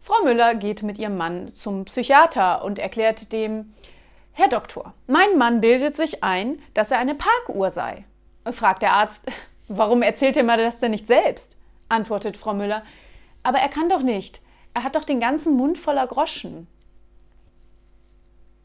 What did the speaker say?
Frau Müller geht mit ihrem Mann zum Psychiater und erklärt dem, Herr Doktor, mein Mann bildet sich ein, dass er eine Parkuhr sei. Fragt der Arzt, warum erzählt er mir das denn nicht selbst? Antwortet Frau Müller, aber er kann doch nicht. Er hat doch den ganzen Mund voller Groschen.